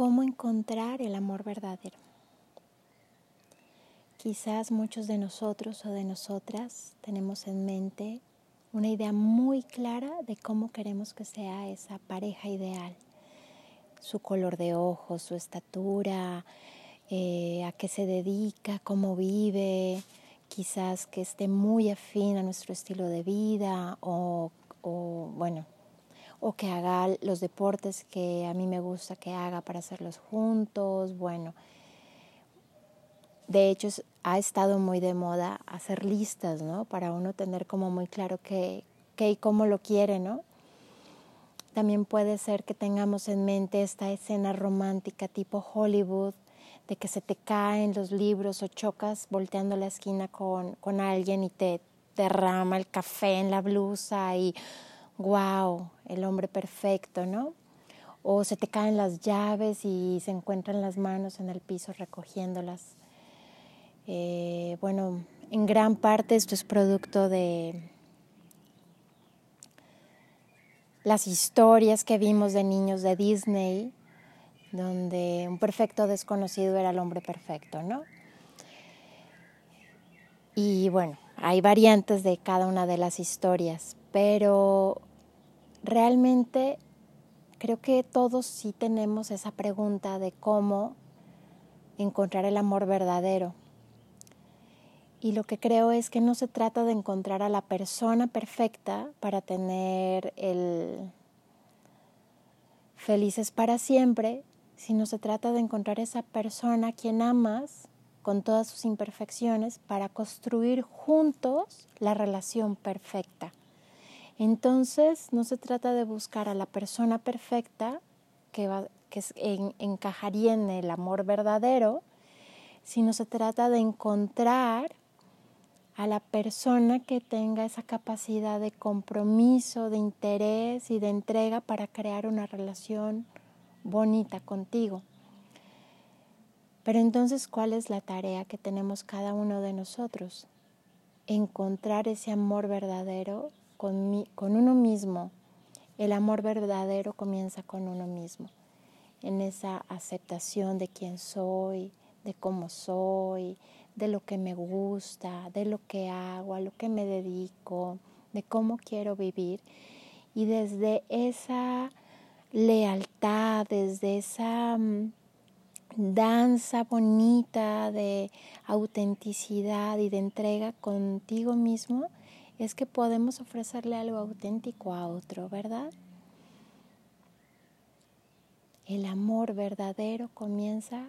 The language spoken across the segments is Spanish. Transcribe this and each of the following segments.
cómo encontrar el amor verdadero. Quizás muchos de nosotros o de nosotras tenemos en mente una idea muy clara de cómo queremos que sea esa pareja ideal. Su color de ojos, su estatura, eh, a qué se dedica, cómo vive, quizás que esté muy afín a nuestro estilo de vida o, o bueno, o que haga los deportes que a mí me gusta que haga para hacerlos juntos. Bueno, de hecho ha estado muy de moda hacer listas, ¿no? Para uno tener como muy claro qué, y cómo lo quiere, ¿no? También puede ser que tengamos en mente esta escena romántica tipo Hollywood, de que se te caen los libros o chocas volteando la esquina con, con alguien y te derrama el café en la blusa y wow, el hombre perfecto, ¿no? O se te caen las llaves y se encuentran las manos en el piso recogiéndolas. Eh, bueno, en gran parte esto es producto de las historias que vimos de niños de Disney, donde un perfecto desconocido era el hombre perfecto, ¿no? Y bueno, hay variantes de cada una de las historias, pero realmente creo que todos sí tenemos esa pregunta de cómo encontrar el amor verdadero. Y lo que creo es que no se trata de encontrar a la persona perfecta para tener el felices para siempre, sino se trata de encontrar esa persona a quien amas con todas sus imperfecciones para construir juntos la relación perfecta. Entonces, no se trata de buscar a la persona perfecta que, va, que encajaría en el amor verdadero, sino se trata de encontrar a la persona que tenga esa capacidad de compromiso, de interés y de entrega para crear una relación bonita contigo. Pero entonces, ¿cuál es la tarea que tenemos cada uno de nosotros? Encontrar ese amor verdadero con, uno mismo. El amor verdadero comienza con uno mismo, en esa aceptación de quién soy, de cómo soy, de lo que me gusta, de lo que hago, a lo que me dedico, de cómo quiero vivir. Y desde esa lealtad, desde esa mm, danza bonita de autenticidad y de entrega contigo mismo, es que podemos ofrecerle algo auténtico a otro, ¿verdad? El amor verdadero comienza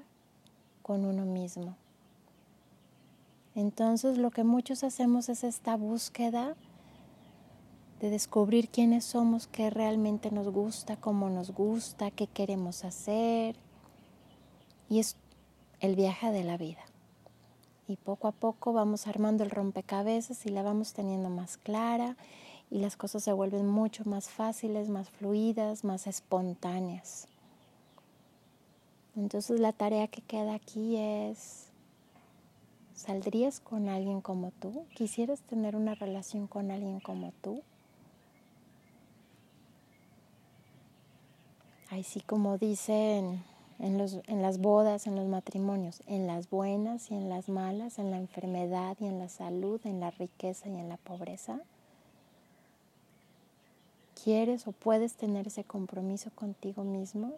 con uno mismo. Entonces lo que muchos hacemos es esta búsqueda de descubrir quiénes somos, qué realmente nos gusta, cómo nos gusta, qué queremos hacer. Y es el viaje de la vida y poco a poco vamos armando el rompecabezas y la vamos teniendo más clara y las cosas se vuelven mucho más fáciles, más fluidas, más espontáneas. Entonces la tarea que queda aquí es, ¿saldrías con alguien como tú? ¿Quisieras tener una relación con alguien como tú? Así como dicen en, los, en las bodas, en los matrimonios, en las buenas y en las malas, en la enfermedad y en la salud, en la riqueza y en la pobreza? ¿Quieres o puedes tener ese compromiso contigo mismo?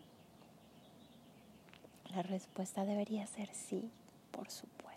La respuesta debería ser sí, por supuesto.